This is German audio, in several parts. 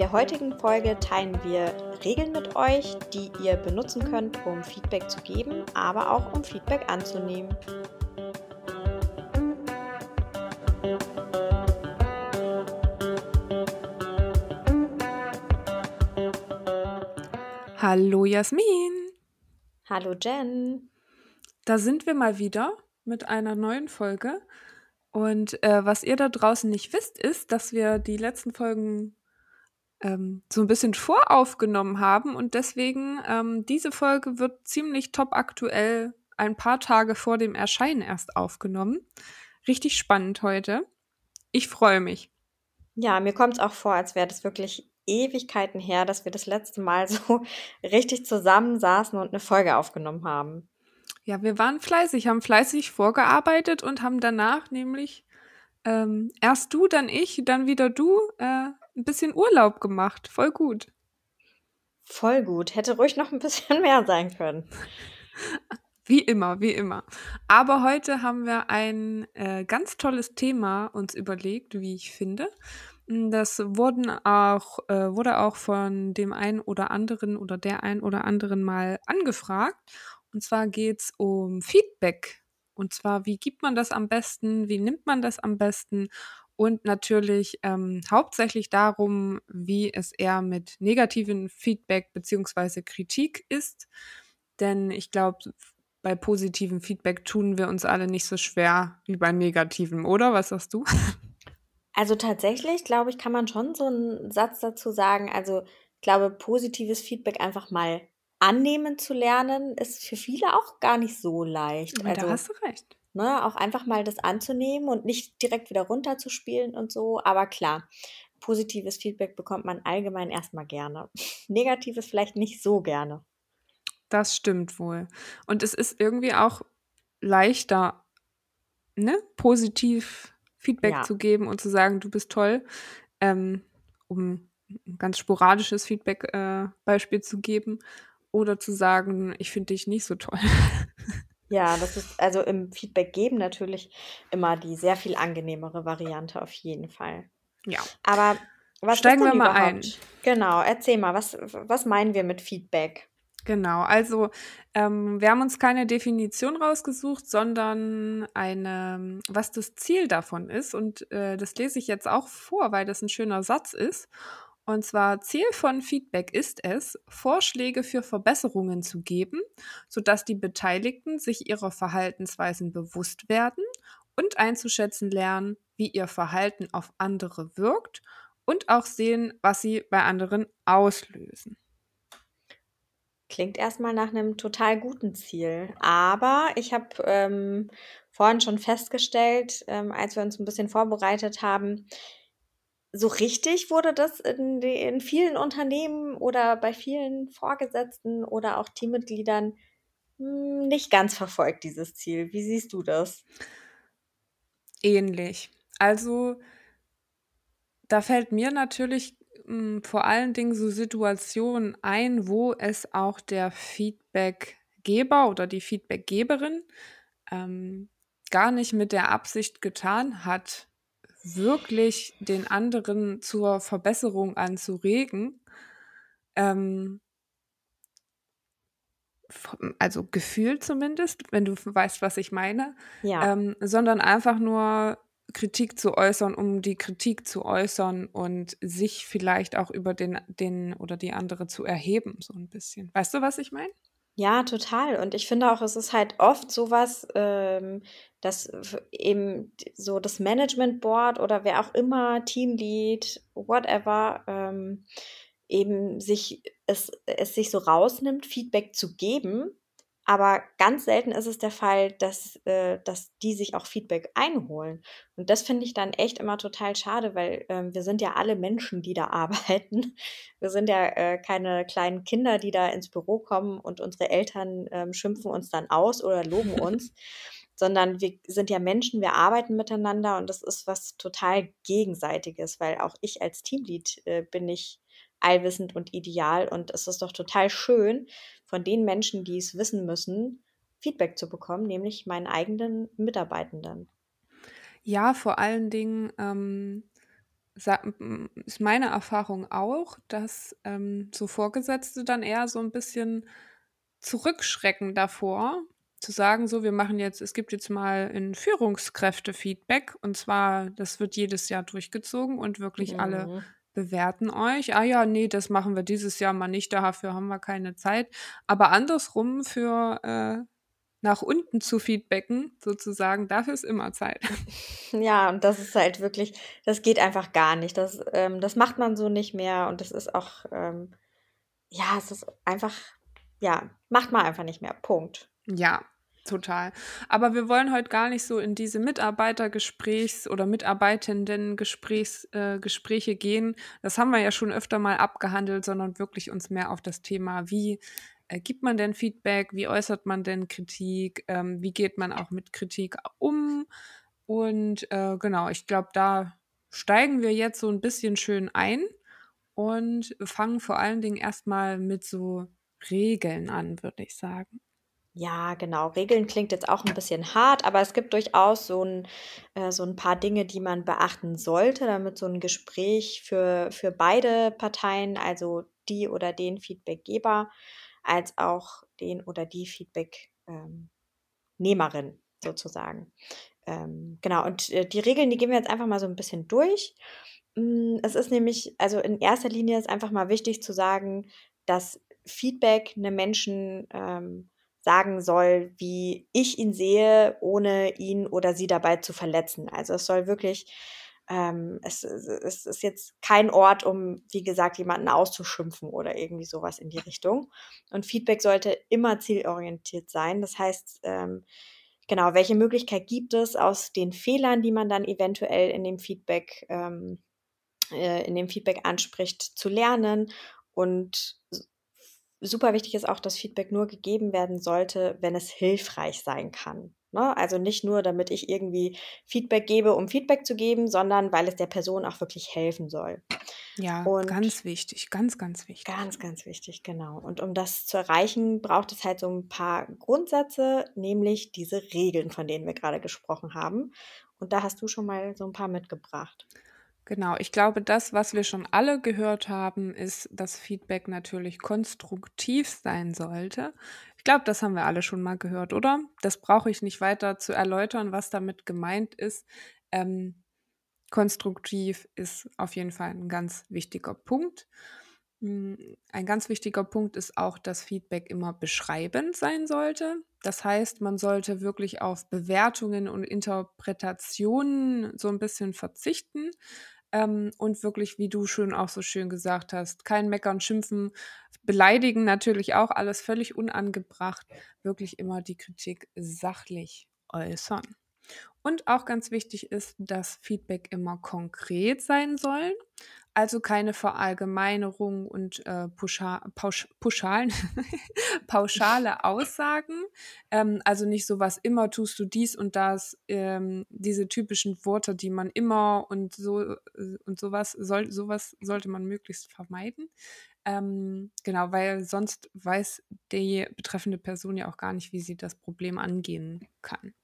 der heutigen Folge teilen wir Regeln mit euch, die ihr benutzen könnt, um Feedback zu geben, aber auch um Feedback anzunehmen. Hallo Jasmin. Hallo Jen. Da sind wir mal wieder mit einer neuen Folge. Und äh, was ihr da draußen nicht wisst, ist, dass wir die letzten Folgen ähm, so ein bisschen voraufgenommen haben und deswegen ähm, diese Folge wird ziemlich top aktuell ein paar Tage vor dem Erscheinen erst aufgenommen. Richtig spannend heute. Ich freue mich. Ja, mir kommt es auch vor, als wäre das wirklich Ewigkeiten her, dass wir das letzte Mal so richtig zusammensaßen und eine Folge aufgenommen haben. Ja, wir waren fleißig, haben fleißig vorgearbeitet und haben danach nämlich ähm, erst du, dann ich, dann wieder du äh, ein bisschen Urlaub gemacht. Voll gut. Voll gut. Hätte ruhig noch ein bisschen mehr sein können. Wie immer, wie immer. Aber heute haben wir ein äh, ganz tolles Thema uns überlegt, wie ich finde. Das wurden auch, äh, wurde auch von dem einen oder anderen oder der ein oder anderen mal angefragt. Und zwar geht es um Feedback. Und zwar, wie gibt man das am besten? Wie nimmt man das am besten? Und natürlich ähm, hauptsächlich darum, wie es eher mit negativen Feedback beziehungsweise Kritik ist. Denn ich glaube, bei positiven Feedback tun wir uns alle nicht so schwer wie bei negativen, oder? Was sagst du? Also tatsächlich, glaube ich, kann man schon so einen Satz dazu sagen. Also ich glaube, positives Feedback einfach mal annehmen zu lernen, ist für viele auch gar nicht so leicht. Also, da hast du recht. Ne, auch einfach mal das anzunehmen und nicht direkt wieder runterzuspielen und so. Aber klar, positives Feedback bekommt man allgemein erstmal gerne. Negatives vielleicht nicht so gerne. Das stimmt wohl. Und es ist irgendwie auch leichter, ne, positiv Feedback ja. zu geben und zu sagen, du bist toll, ähm, um ein ganz sporadisches Feedback-Beispiel äh, zu geben, oder zu sagen, ich finde dich nicht so toll. Ja, das ist also im Feedback geben natürlich immer die sehr viel angenehmere Variante auf jeden Fall. Ja. Aber was Steigen ist wir mal ein. Genau, erzähl mal, was, was meinen wir mit Feedback? Genau, also ähm, wir haben uns keine Definition rausgesucht, sondern eine, was das Ziel davon ist. Und äh, das lese ich jetzt auch vor, weil das ein schöner Satz ist. Und zwar Ziel von Feedback ist es, Vorschläge für Verbesserungen zu geben, sodass die Beteiligten sich ihrer Verhaltensweisen bewusst werden und einzuschätzen lernen, wie ihr Verhalten auf andere wirkt und auch sehen, was sie bei anderen auslösen. Klingt erstmal nach einem total guten Ziel. Aber ich habe ähm, vorhin schon festgestellt, ähm, als wir uns ein bisschen vorbereitet haben, so richtig wurde das in, in vielen Unternehmen oder bei vielen Vorgesetzten oder auch Teammitgliedern hm, nicht ganz verfolgt, dieses Ziel. Wie siehst du das? Ähnlich. Also da fällt mir natürlich mh, hm, vor allen Dingen so Situationen ein, wo es auch der Feedbackgeber oder die Feedbackgeberin ähm, gar nicht mit der Absicht getan hat, wirklich den anderen zur Verbesserung anzuregen. Ähm, also gefühlt zumindest, wenn du weißt, was ich meine, ja. ähm, sondern einfach nur Kritik zu äußern, um die Kritik zu äußern und sich vielleicht auch über den, den oder die andere zu erheben, so ein bisschen. Weißt du, was ich meine? Ja, total. Und ich finde auch, es ist halt oft sowas, ähm, dass eben so das Management Board oder wer auch immer, Teamlead, whatever, ähm, eben sich es, es sich so rausnimmt, Feedback zu geben aber ganz selten ist es der Fall, dass, äh, dass die sich auch Feedback einholen. Und das finde ich dann echt immer total schade, weil ähm, wir sind ja alle Menschen, die da arbeiten. Wir sind ja äh, keine kleinen Kinder, die da ins Büro kommen und unsere Eltern ähm, schimpfen uns dann aus oder loben uns. sondern wir sind ja Menschen, wir arbeiten miteinander und das ist was total Gegenseitiges, weil auch ich als Teamlead äh, bin ich allwissend und ideal. Und es ist doch total schön, von den Menschen, die es wissen müssen, Feedback zu bekommen, nämlich meinen eigenen Mitarbeitenden. Ja, vor allen Dingen ähm, ist meine Erfahrung auch, dass ähm, so Vorgesetzte dann eher so ein bisschen zurückschrecken davor, zu sagen, so, wir machen jetzt, es gibt jetzt mal ein Führungskräfte-Feedback und zwar, das wird jedes Jahr durchgezogen und wirklich mhm. alle bewerten euch. Ah ja, nee, das machen wir dieses Jahr mal nicht, dafür haben wir keine Zeit. Aber andersrum für äh, nach unten zu feedbacken, sozusagen, dafür ist immer Zeit. Ja, und das ist halt wirklich, das geht einfach gar nicht. Das, ähm, das macht man so nicht mehr und das ist auch, ähm, ja, es ist einfach, ja, macht man einfach nicht mehr. Punkt. Ja, total. Aber wir wollen heute gar nicht so in diese Mitarbeitergesprächs- oder Mitarbeitenden-Gespräche äh, gehen. Das haben wir ja schon öfter mal abgehandelt, sondern wirklich uns mehr auf das Thema, wie äh, gibt man denn Feedback, wie äußert man denn Kritik, ähm, wie geht man auch mit Kritik um. Und äh, genau, ich glaube, da steigen wir jetzt so ein bisschen schön ein und fangen vor allen Dingen erstmal mit so Regeln an, würde ich sagen. Ja, genau. Regeln klingt jetzt auch ein bisschen hart, aber es gibt durchaus so ein, äh, so 'n paar Dinge, die man beachten sollte, damit so ein Gespräch für für beide Parteien, also die oder den Feedbackgeber als auch den oder die Feedbacknehmerin ähm, sozusagen. Ähm, genau, und äh, die Regeln, die gehen wir jetzt einfach mal so ein bisschen durch. Hm, es ist nämlich also in erster Linie ist einfach mal wichtig zu sagen, dass Feedback 'nem Menschen, ähm, sagen soll, wie ich ihn sehe, ohne ihn oder sie dabei zu verletzen. Also, es soll wirklich ähm, es, es ist jetzt kein Ort, um, wie gesagt, jemanden auszuschimpfen oder irgendwie sowas in die Richtung. Und Feedback sollte immer zielorientiert sein. Das heißt, ähm, genau, welche Möglichkeit gibt es aus den Fehlern, die man dann eventuell in dem Feedback, ähm, äh, in dem Feedback anspricht, zu lernen und super wichtig ist auch, dass Feedback nur gegeben werden sollte, wenn es hilfreich sein kann. Ne? Also nicht nur, damit ich irgendwie Feedback gebe, um Feedback zu geben, sondern weil es der Person auch wirklich helfen soll. Ja, und ganz wichtig, ganz, ganz wichtig. Ganz, ganz wichtig, genau. Und um das zu erreichen, braucht es halt so ein paar Grundsätze, nämlich diese Regeln, von denen wir gerade gesprochen haben. Und da hast du schon mal so ein paar mitgebracht. Genau, ich glaube, das, was wir schon alle gehört haben, ist, dass Feedback natürlich konstruktiv sein sollte. Ich glaube, das haben wir alle schon mal gehört, oder? Das brauche ich nicht weiter zu erläutern, was damit gemeint ist. Ähm, konstruktiv ist auf jeden Fall ein ganz wichtiger Punkt. Hm, ein ganz wichtiger Punkt ist auch, dass Feedback immer beschreibend sein sollte. Das heißt, man sollte wirklich auf Bewertungen und Interpretationen so ein bisschen verzichten. Ähm, und wirklich, wie du schon auch so schön gesagt hast, kein Meckern, Schimpfen, Beleidigen natürlich auch, alles völlig unangebracht. Wirklich immer die Kritik sachlich äußern. Und auch ganz wichtig ist, dass Feedback immer konkret sein soll. Also keine Verallgemeinerung und äh, Pusha, Pausch, Pauschalen, pauschale Aussagen. Ähm, also nicht sowas, immer tust du dies und das, ähm, diese typischen Worte, die man immer und so äh, und sowas, soll, sowas sollte man möglichst vermeiden. Ähm, genau, weil sonst weiß die betreffende Person ja auch gar nicht, wie sie das Problem angehen kann.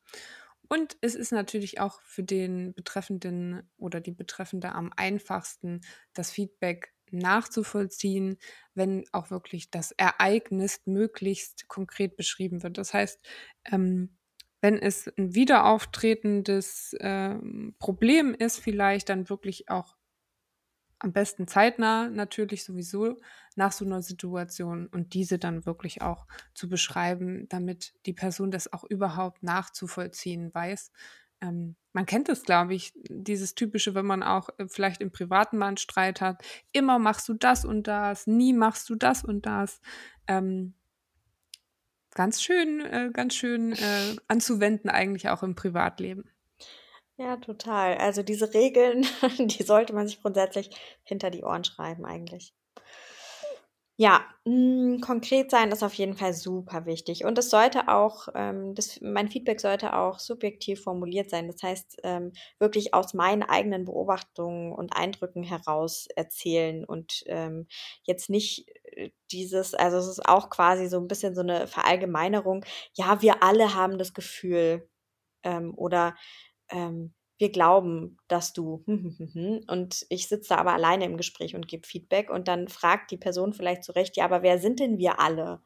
Und es ist natürlich auch für den Betreffenden oder die Betreffende am einfachsten, das Feedback nachzuvollziehen, wenn auch wirklich das Ereignis möglichst konkret beschrieben wird. Das heißt, ähm, wenn es ein wiederaufretendes ähm, Problem ist, vielleicht dann wirklich auch am besten zeitnah natürlich sowieso nach so einer Situation und diese dann wirklich auch zu beschreiben, damit die Person das auch überhaupt nachzuvollziehen weiß. Ähm, man kennt es, glaube ich, dieses typische, wenn man auch äh, vielleicht im privaten Mann Streit hat, immer machst du das und das, nie machst du das und das. Ähm, ganz schön, äh, ganz schön äh, anzuwenden eigentlich auch im Privatleben. Ja, total. Also diese Regeln, die sollte man sich grundsätzlich hinter die Ohren schreiben eigentlich. Ja, hm, konkret sein ist auf jeden Fall super wichtig und es sollte auch ähm, das mein Feedback sollte auch subjektiv formuliert sein. Das heißt, ähm, wirklich aus meinen eigenen Beobachtungen und Eindrücken heraus erzählen und, ähm, jetzt nicht, äh, dieses also, es ist auch quasi so ein bisschen so eine Verallgemeinerung: „Ja, wir alle haben das Gefühl“, ähm, oder ähm, wir glauben, dass du und ich sitze da aber alleine im Gespräch und gebe Feedback und dann fragt die Person vielleicht zurecht, ja, aber wer sind denn wir alle?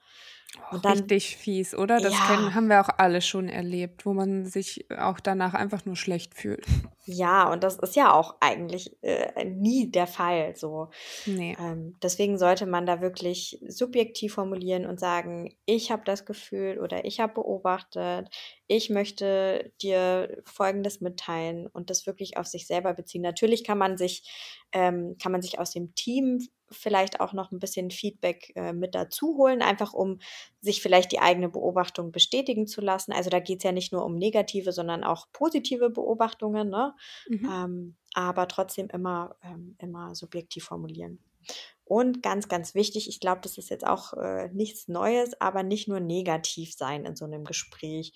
Und dann, Richtig fies, oder? Das ja. kennen, haben wir auch alle schon erlebt, wo man sich auch danach einfach nur schlecht fühlt. Ja, und das ist ja auch eigentlich äh, nie der Fall so. Nee. Ähm, deswegen sollte man da wirklich subjektiv formulieren und sagen, ich habe das Gefühl oder ich habe beobachtet, ich möchte dir Folgendes mitteilen und das wirklich auf sich selber beziehen. Natürlich kann man sich, ähm, kann man sich aus dem Team vielleicht auch noch ein bisschen Feedback äh, mit dazu holen, einfach um sich vielleicht die eigene Beobachtung bestätigen zu lassen. Also da geht es ja nicht nur um negative, sondern auch positive Beobachtungen, ne? Mhm. Ähm, aber trotzdem immer, ähm, immer subjektiv formulieren. Und ganz, ganz wichtig, ich glaube, das ist jetzt auch äh, nichts Neues, aber nicht nur negativ sein in so einem Gespräch,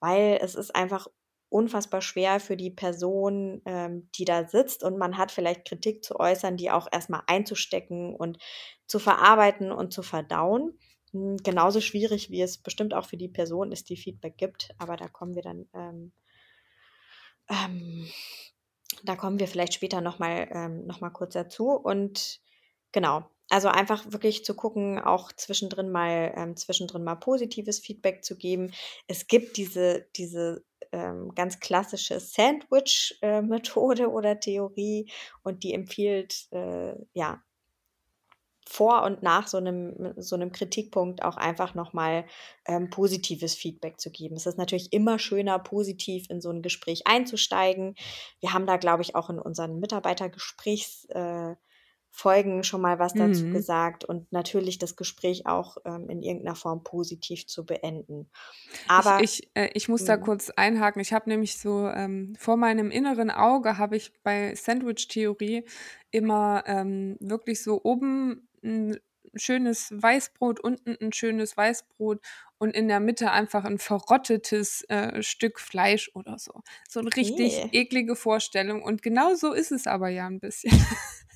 weil es ist einfach unfassbar schwer für die Person, ähm, die da sitzt und man hat vielleicht Kritik zu äußern, die auch erstmal einzustecken und zu verarbeiten und zu verdauen. Hm, genauso schwierig, wie es bestimmt auch für die Person ist, die Feedback gibt, aber da kommen wir dann, ähm, ähm, da kommen wir vielleicht später nochmal ähm, noch kurz dazu. Und genau, also einfach wirklich zu gucken, auch zwischendrin mal, ähm, zwischendrin mal positives Feedback zu geben. Es gibt diese, diese ähm, ganz klassische Sandwich-Methode äh, oder Theorie und die empfiehlt, äh, ja, vor und nach so einem, so einem Kritikpunkt auch einfach nochmal ähm, positives Feedback zu geben. Es ist natürlich immer schöner, positiv in so ein Gespräch einzusteigen. Wir haben da, glaube ich, auch in unseren Mitarbeitergesprächs äh, Folgen schon mal was dazu mhm. gesagt und natürlich das Gespräch auch ähm, in irgendeiner Form positiv zu beenden. Aber ich, ich, äh, ich muss da mhm. kurz einhaken. Ich habe nämlich so ähm, vor meinem inneren Auge habe ich bei Sandwich-Theorie immer ähm, wirklich so oben ein schönes Weißbrot, unten ein schönes Weißbrot und in der Mitte einfach ein verrottetes äh, Stück Fleisch oder so. So eine richtig nee. eklige Vorstellung. Und genau so ist es aber ja ein bisschen.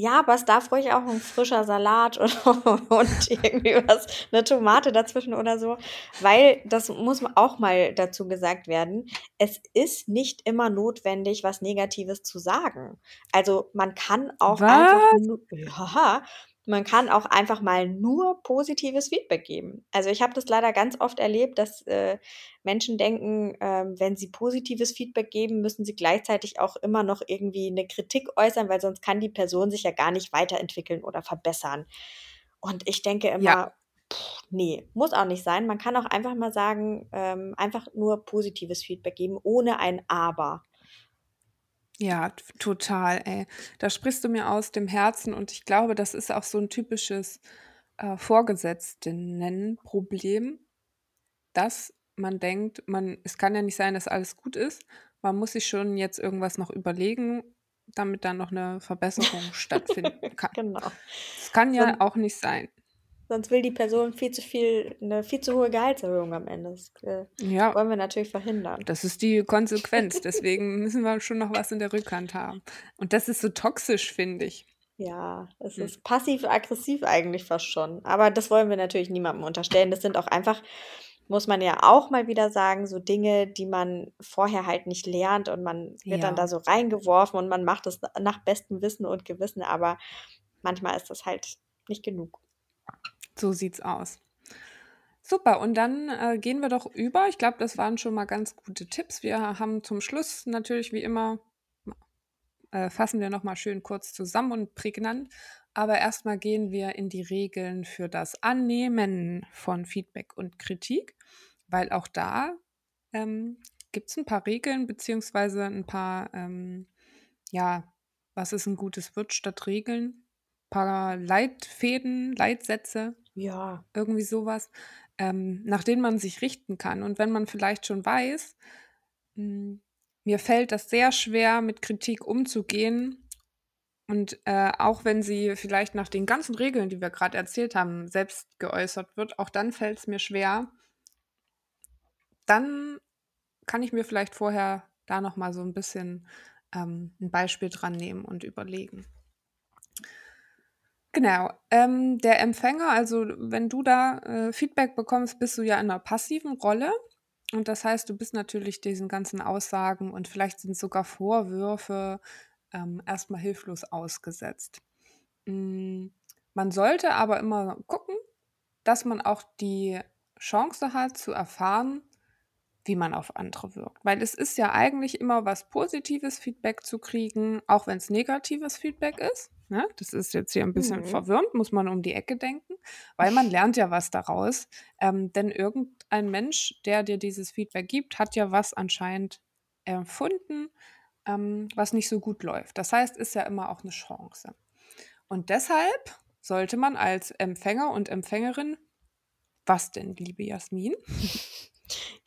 Ja, aber es darf ruhig auch ein frischer Salat und, und irgendwie was, eine Tomate dazwischen oder so, weil das muss auch mal dazu gesagt werden. Es ist nicht immer notwendig, was Negatives zu sagen. Also man kann auch was? einfach, ja, man kann auch einfach mal nur positives Feedback geben. Also ich habe das leider ganz oft erlebt, dass äh, Menschen denken, äh, wenn sie positives Feedback geben, müssen sie gleichzeitig auch immer noch irgendwie eine Kritik äußern, weil sonst kann die Person sich ja gar nicht weiterentwickeln oder verbessern. Und ich denke immer, ja. pff, nee, muss auch nicht sein. Man kann auch einfach mal sagen, ähm, einfach nur positives Feedback geben, ohne ein Aber. Ja, total, ey. Da sprichst du mir aus dem Herzen und ich glaube, das ist auch so ein typisches äh, Vorgesetztinnen-Problem, dass man denkt, man, es kann ja nicht sein, dass alles gut ist. Man muss sich schon jetzt irgendwas noch überlegen, damit dann noch eine Verbesserung stattfinden kann. Genau. Das kann ja so, auch nicht sein. Sonst will die Person viel zu viel, eine viel zu hohe Gehaltserhöhung am Ende. Das äh, ja. wollen wir natürlich verhindern. Das ist die Konsequenz. Deswegen müssen wir schon noch was in der Rückhand haben. Und das ist so toxisch, finde ich. Ja, es hm. ist passiv-aggressiv eigentlich fast schon. Aber das wollen wir natürlich niemandem unterstellen. Das sind auch einfach, muss man ja auch mal wieder sagen, so Dinge, die man vorher halt nicht lernt und man wird ja. dann da so reingeworfen und man macht es nach bestem Wissen und Gewissen. Aber manchmal ist das halt nicht genug. So sieht's aus. Super, und dann äh, gehen wir doch über. Ich glaube, das waren schon mal ganz gute Tipps. Wir haben zum Schluss natürlich wie immer, äh, fassen wir nochmal schön kurz zusammen und prägnant. Aber erstmal gehen wir in die Regeln für das Annehmen von Feedback und Kritik, weil auch da ähm, gibt es ein paar Regeln, beziehungsweise ein paar, ähm, ja, was ist ein gutes Wirt statt Regeln? Ein paar Leitfäden, Leitsätze, ja. Irgendwie sowas, ähm, nach denen man sich richten kann. Und wenn man vielleicht schon weiß, mh, hm, mir fällt das sehr schwer, mit Kritik umzugehen. Und äh, auch wenn sie vielleicht nach den ganzen Regeln, die wir gerade erzählt haben, selbst geäußert wird, auch dann fällt es mir schwer. Dann kann ich mir vielleicht vorher da noch mal so ein bisschen ähm, ein Beispiel dran nehmen und überlegen. Genau. Ähm, der Empfänger, also wenn du da äh, Feedback bekommst, bist du ja in einer passiven Rolle. Und das heißt, du bist natürlich diesen ganzen Aussagen und vielleicht sind sogar Vorwürfe ähm, erstmal hilflos ausgesetzt. Mm, man sollte aber immer gucken, dass man auch die Chance hat zu erfahren, wie man auf andere wirkt. Weil es ist ja eigentlich immer was positives Feedback zu kriegen, auch wenn es negatives Feedback ist. Ne? Das ist jetzt hier ein bisschen mhm. verwirrend, muss man um die Ecke denken, weil man lernt ja was daraus. Ähm, denn irgendein Mensch, der dir dieses Feedback gibt, hat ja was anscheinend empfunden, ähm, was nicht so gut läuft. Das heißt, ist ja immer auch eine Chance. Und deshalb sollte man als Empfänger und Empfängerin, was denn, liebe Jasmin?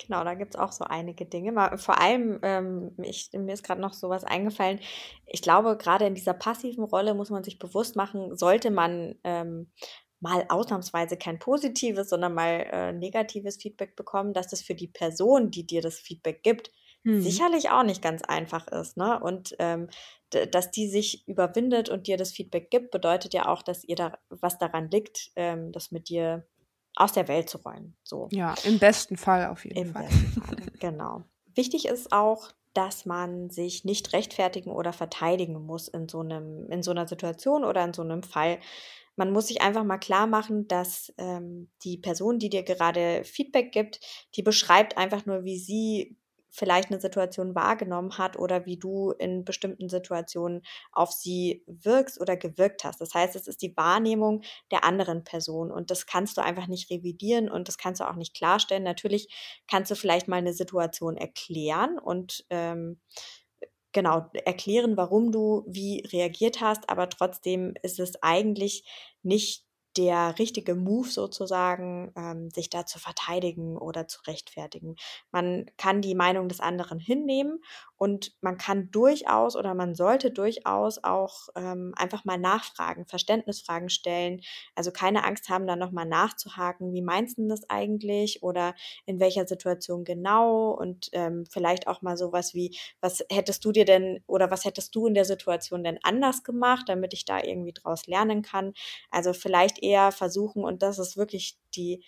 Genau, da gibt es auch so einige Dinge. Mal, vor allem, ähm, ich, mir ist gerade noch sowas eingefallen. Ich glaube, gerade in dieser passiven Rolle muss man sich bewusst machen, sollte man ähm, mal ausnahmsweise kein positives, sondern mal äh, negatives Feedback bekommen, dass das für die Person, die dir das Feedback gibt, hm. sicherlich auch nicht ganz einfach ist. Ne? Und ähm, dass die sich überwindet und dir das Feedback gibt, bedeutet ja auch, dass ihr da was daran liegt, ähm, das mit dir aus der Welt zu räumen. So. Ja, im besten Fall auf jeden Im Fall. Fall. Genau. Wichtig ist auch, dass man sich nicht rechtfertigen oder verteidigen muss in so einem, in so einer Situation oder in so einem Fall. Man muss sich einfach mal klar machen, dass ähm, die Person, die dir gerade Feedback gibt, die beschreibt einfach nur, wie sie vielleicht eine Situation wahrgenommen hat oder wie du in bestimmten Situationen auf sie wirkst oder gewirkt hast. Das heißt, es ist die Wahrnehmung der anderen Person und das kannst du einfach nicht revidieren und das kannst du auch nicht klarstellen. Natürlich kannst du vielleicht mal eine Situation erklären und ähm, genau erklären, warum du wie reagiert hast, aber trotzdem ist es eigentlich nicht der richtige Move sozusagen, ähm, sich da zu verteidigen oder zu rechtfertigen. Man kann die Meinung des anderen hinnehmen und man kann durchaus oder man sollte durchaus auch ähm, einfach mal nachfragen, Verständnisfragen stellen. Also keine Angst haben, da nochmal nachzuhaken, wie meinst du das eigentlich oder in welcher Situation genau und ähm, vielleicht auch mal sowas wie, was hättest du dir denn oder was hättest du in der Situation denn anders gemacht, damit ich da irgendwie draus lernen kann. Also vielleicht eher versuchen, und das ist wirklich die,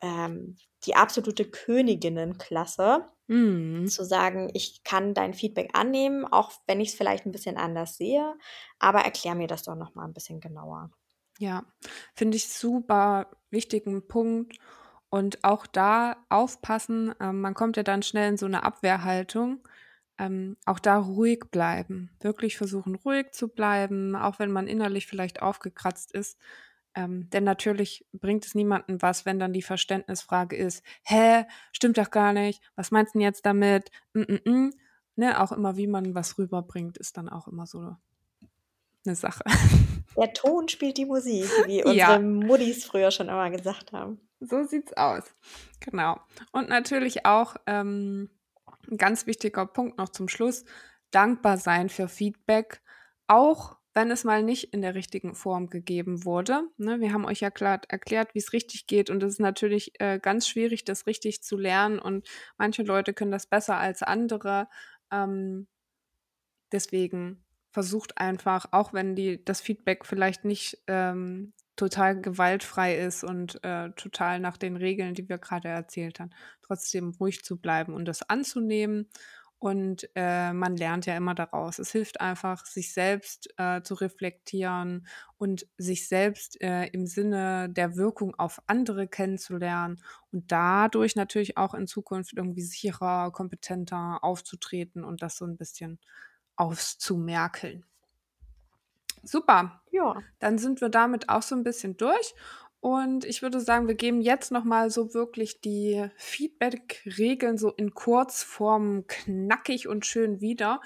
ähm, die absolute Königinnenklasse, mm. zu sagen, ich kann dein Feedback annehmen, auch wenn ich es vielleicht ein bisschen anders sehe, aber erklär mir das doch nochmal ein bisschen genauer. Ja, finde ich super wichtigen Punkt. Und auch da aufpassen, äh, man kommt ja dann schnell in so eine Abwehrhaltung. Ähm, auch da ruhig bleiben. Wirklich versuchen, ruhig zu bleiben, auch wenn man innerlich vielleicht aufgekratzt ist. Ähm, denn natürlich bringt es niemandem was, wenn dann die Verständnisfrage ist, hä, stimmt doch gar nicht, was meinst du denn jetzt damit? Mm -mm -mm. Ne, auch immer, wie man was rüberbringt, ist dann auch immer so eine Sache. Der Ton spielt die Musik, wie unsere ja. Muddis früher schon immer gesagt haben. So sieht's aus. Genau. Und natürlich auch ähm, ein ganz wichtiger Punkt noch zum Schluss, dankbar sein für Feedback, auch wenn es mal nicht in der richtigen Form gegeben wurde. Ne, wir haben euch ja klar erklärt, wie es richtig geht und es ist natürlich äh, ganz schwierig, das richtig zu lernen und manche Leute können das besser als andere. Ähm, deswegen versucht einfach, auch wenn die, das Feedback vielleicht nicht ähm, total gewaltfrei ist und äh, total nach den Regeln, die wir gerade erzählt haben, trotzdem ruhig zu bleiben und das anzunehmen und äh, man lernt ja immer daraus. Es hilft einfach, sich selbst äh, zu reflektieren und sich selbst äh, im Sinne der Wirkung auf andere kennenzulernen und dadurch natürlich auch in Zukunft irgendwie sicherer, kompetenter aufzutreten und das so ein bisschen auszumerkeln. Super. Ja. Dann sind wir damit auch so ein bisschen durch. Und ich würde sagen, wir geben jetzt nochmal so wirklich die Feedback-Regeln so in Kurzform knackig und schön wieder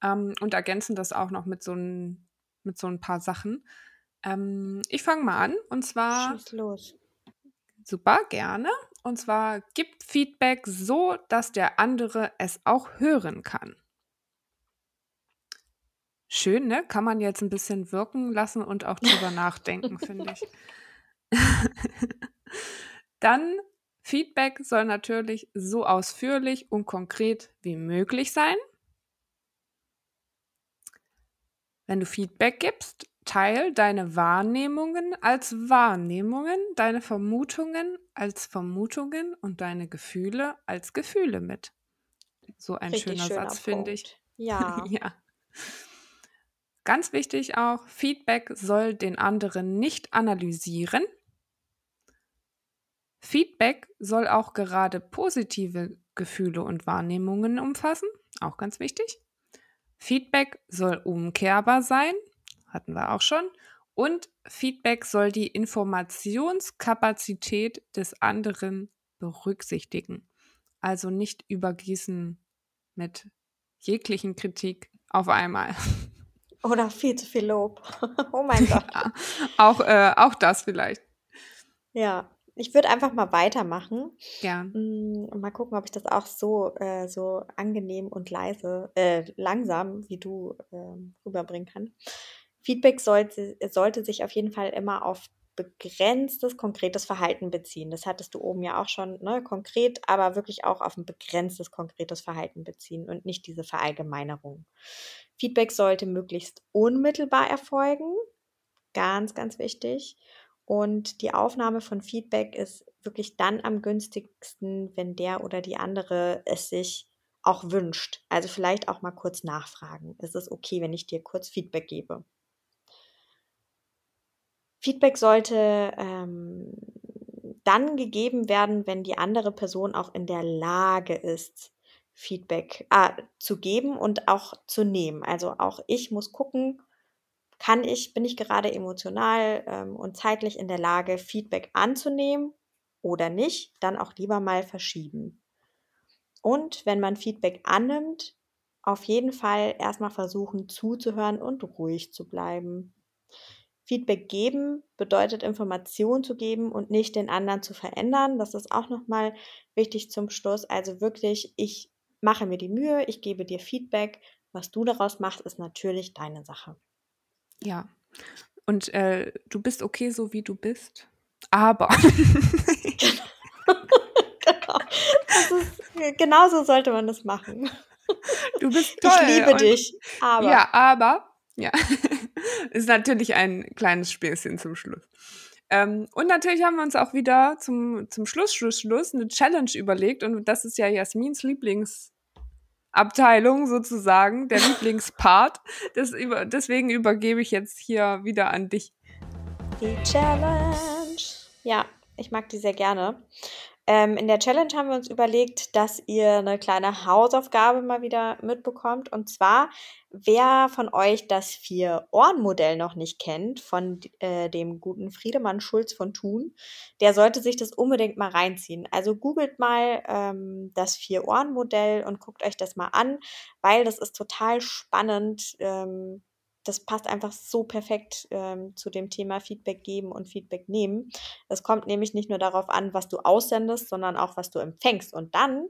ähm, und ergänzen das auch noch mit so ein, mit so ein paar Sachen. Ähm, ich fange mal an und zwar. Schieß los. Super, gerne. Und zwar gibt Feedback so, dass der andere es auch hören kann. Schön, ne? Kann man jetzt ein bisschen wirken lassen und auch drüber nachdenken, finde ich. Dann Feedback soll natürlich so ausführlich und konkret wie möglich sein. Wenn du Feedback gibst, teil deine Wahrnehmungen als Wahrnehmungen, deine Vermutungen als Vermutungen und deine Gefühle als Gefühle mit. So ein schöner schöner Satz, finde ich. Ja. ja. Ganz wichtig auch, Feedback soll den anderen nicht analysieren. Feedback soll auch gerade positive Gefühle und Wahrnehmungen umfassen, auch ganz wichtig. Feedback soll umkehrbar sein, hatten wir auch schon. Und Feedback soll die Informationskapazität des anderen berücksichtigen. Also nicht übergießen mit jeglichen Kritik auf einmal. Oder viel zu viel Lob. oh mein Gott. Ja, auch, äh, auch das vielleicht. Ja, ich würde einfach mal weitermachen. Gern. Mm, und mal gucken, ob ich das auch so, äh, so angenehm und leise, äh, langsam wie du ähm, rüberbringen kann. Feedback sollte, sollte sich auf jeden Fall immer auf begrenztes, konkretes Verhalten beziehen. Das hattest du oben ja auch schon, ne, konkret, aber wirklich auch auf ein begrenztes, konkretes Verhalten beziehen und nicht diese Verallgemeinerung. Feedback sollte möglichst unmittelbar erfolgen. Ganz, ganz wichtig. Und die Aufnahme von Feedback ist wirklich dann am günstigsten, wenn der oder die andere es sich auch wünscht. Also vielleicht auch mal kurz nachfragen. Ist es okay, wenn ich dir kurz Feedback gebe? Feedback sollte ähm, dann gegeben werden, wenn die andere Person auch in der Lage ist, Feedback äh, zu geben und auch zu nehmen. Also auch ich muss gucken, kann ich, bin ich gerade emotional ähm, und zeitlich in der Lage, Feedback anzunehmen oder nicht, dann auch lieber mal verschieben. Und wenn man Feedback annimmt, auf jeden Fall erstmal versuchen zuzuhören und ruhig zu bleiben. Feedback geben bedeutet Information zu geben und nicht den anderen zu verändern. Das ist auch nochmal wichtig zum Schluss. Also wirklich, ich mache mir die Mühe, ich gebe dir Feedback. Was du daraus machst, ist natürlich deine Sache. Ja. Und äh, du bist okay, so wie du bist. Aber. genau. Ist, genauso sollte man das machen. Du bist toll. Ich liebe dich. Aber. Ja, aber. Ja. ist natürlich ein kleines Späßchen zum Schluss. Ähm, und natürlich haben wir uns auch wieder zum, zum Schluss, Schluss, Schluss eine Challenge überlegt. Und das ist ja Jasmins Lieblingsabteilung sozusagen, der Lieblingspart. Das über, deswegen übergebe ich jetzt hier wieder an dich. Die Challenge. Ja, ich mag die sehr gerne. Ähm, in der Challenge haben wir uns überlegt, dass ihr eine kleine Hausaufgabe mal wieder mitbekommt. Und zwar, wer von euch das Vier-Ohren-Modell noch nicht kennt, von äh, dem guten Friedemann Schulz von Thun, der sollte sich das unbedingt mal reinziehen. Also googelt mal ähm, das Vier-Ohren-Modell und guckt euch das mal an, weil das ist total spannend. Ähm, das passt einfach so perfekt ähm, zu dem Thema Feedback geben und Feedback nehmen. Es kommt nämlich nicht nur darauf an, was du aussendest, sondern auch, was du empfängst. Und dann,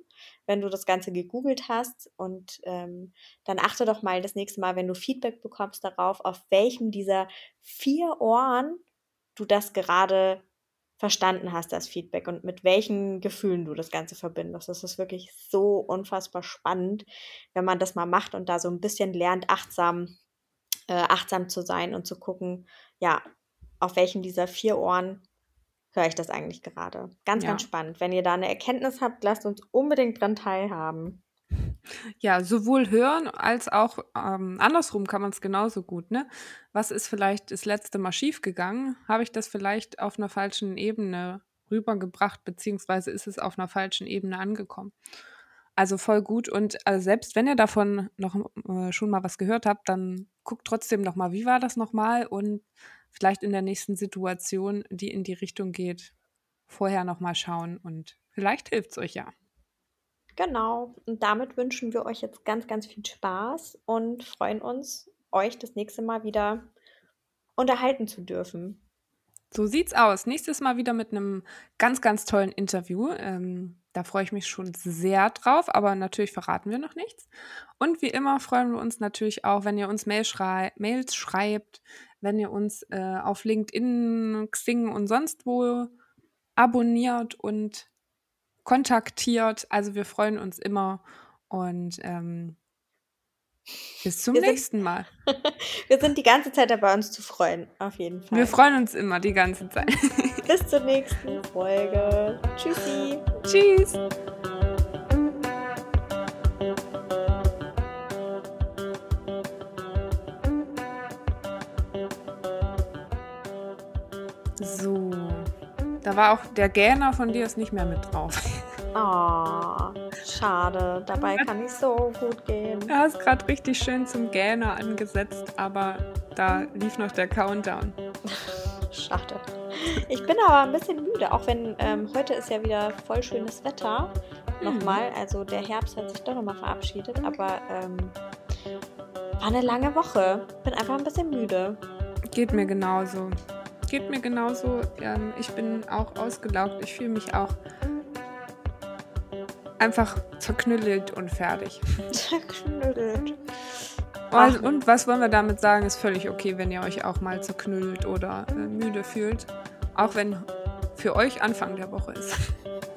wenn du das Ganze gegoogelt hast und ähm, dann achte doch mal das nächste Mal, wenn du Feedback bekommst, darauf, auf welchem dieser vier Ohren du das gerade verstanden hast, das Feedback und mit welchen Gefühlen du das Ganze verbindest. Das ist wirklich so unfassbar spannend, wenn man das mal macht und da so ein bisschen lernt, achtsam äh, achtsam zu sein und zu gucken, ja, auf welchen dieser vier Ohren höre ich das eigentlich gerade. Ganz, ja. ganz spannend. Wenn ihr da eine Erkenntnis habt, lasst uns unbedingt dran teilhaben. Ja, sowohl hören als auch ähm, andersrum kann man es genauso gut. Ne? Was ist vielleicht das letzte Mal schiefgegangen? Habe ich das vielleicht auf einer falschen Ebene rübergebracht, beziehungsweise ist es auf einer falschen Ebene angekommen? Also voll gut. Und also selbst wenn ihr davon noch äh, schon mal was gehört habt, dann guckt trotzdem noch mal, wie war das nochmal? Und vielleicht in der nächsten Situation, die in die Richtung geht, vorher noch mal schauen. Und vielleicht hilft es euch ja. Genau. Und damit wünschen wir euch jetzt ganz, ganz viel Spaß und freuen uns, euch das nächste Mal wieder unterhalten zu dürfen. So sieht's aus. Nächstes Mal wieder mit einem ganz, ganz tollen Interview. Ähm, da freue ich mich schon sehr drauf, aber natürlich verraten wir noch nichts. Und wie immer freuen wir uns natürlich auch, wenn ihr uns Mail schrei Mails schreibt, wenn ihr uns äh, auf LinkedIn, Xing und sonst wo abonniert und kontaktiert. Also wir freuen uns immer und ähm, Bis zum Wir sind- nächsten Mal. Wir sind die ganze Zeit dabei, uns zu freuen. Auf jeden Fall. Wir freuen uns immer die ganze Zeit. Bis zur nächsten Folge. Tschüssi. Tschüss. So. Da war auch der Gähner von dir ist nicht mehr mit drauf. Oh, schade. Dabei kann ich so gut gehen. Du hast gerade richtig schön zum Gähner angesetzt, aber da lief noch der Countdown. Schade. Ich bin aber ein bisschen müde, auch wenn ähm, heute ist ja wieder voll schönes Wetter. Nochmal, also der Herbst hat sich doch nochmal verabschiedet, aber ähm, war eine lange Woche. Bin einfach ein bisschen müde. Geht mir genauso. Geht mir genauso. Ähm, ich bin auch ausgelaugt. Ich fühle mich auch einfach zerknüttelt und fertig. Zerknüttelt. Ach. und was wollen wir damit sagen? Ist völlig okay, wenn ihr euch auch mal zerknüllt oder äh, müde fühlt. Auch wenn für euch Anfang der Woche ist.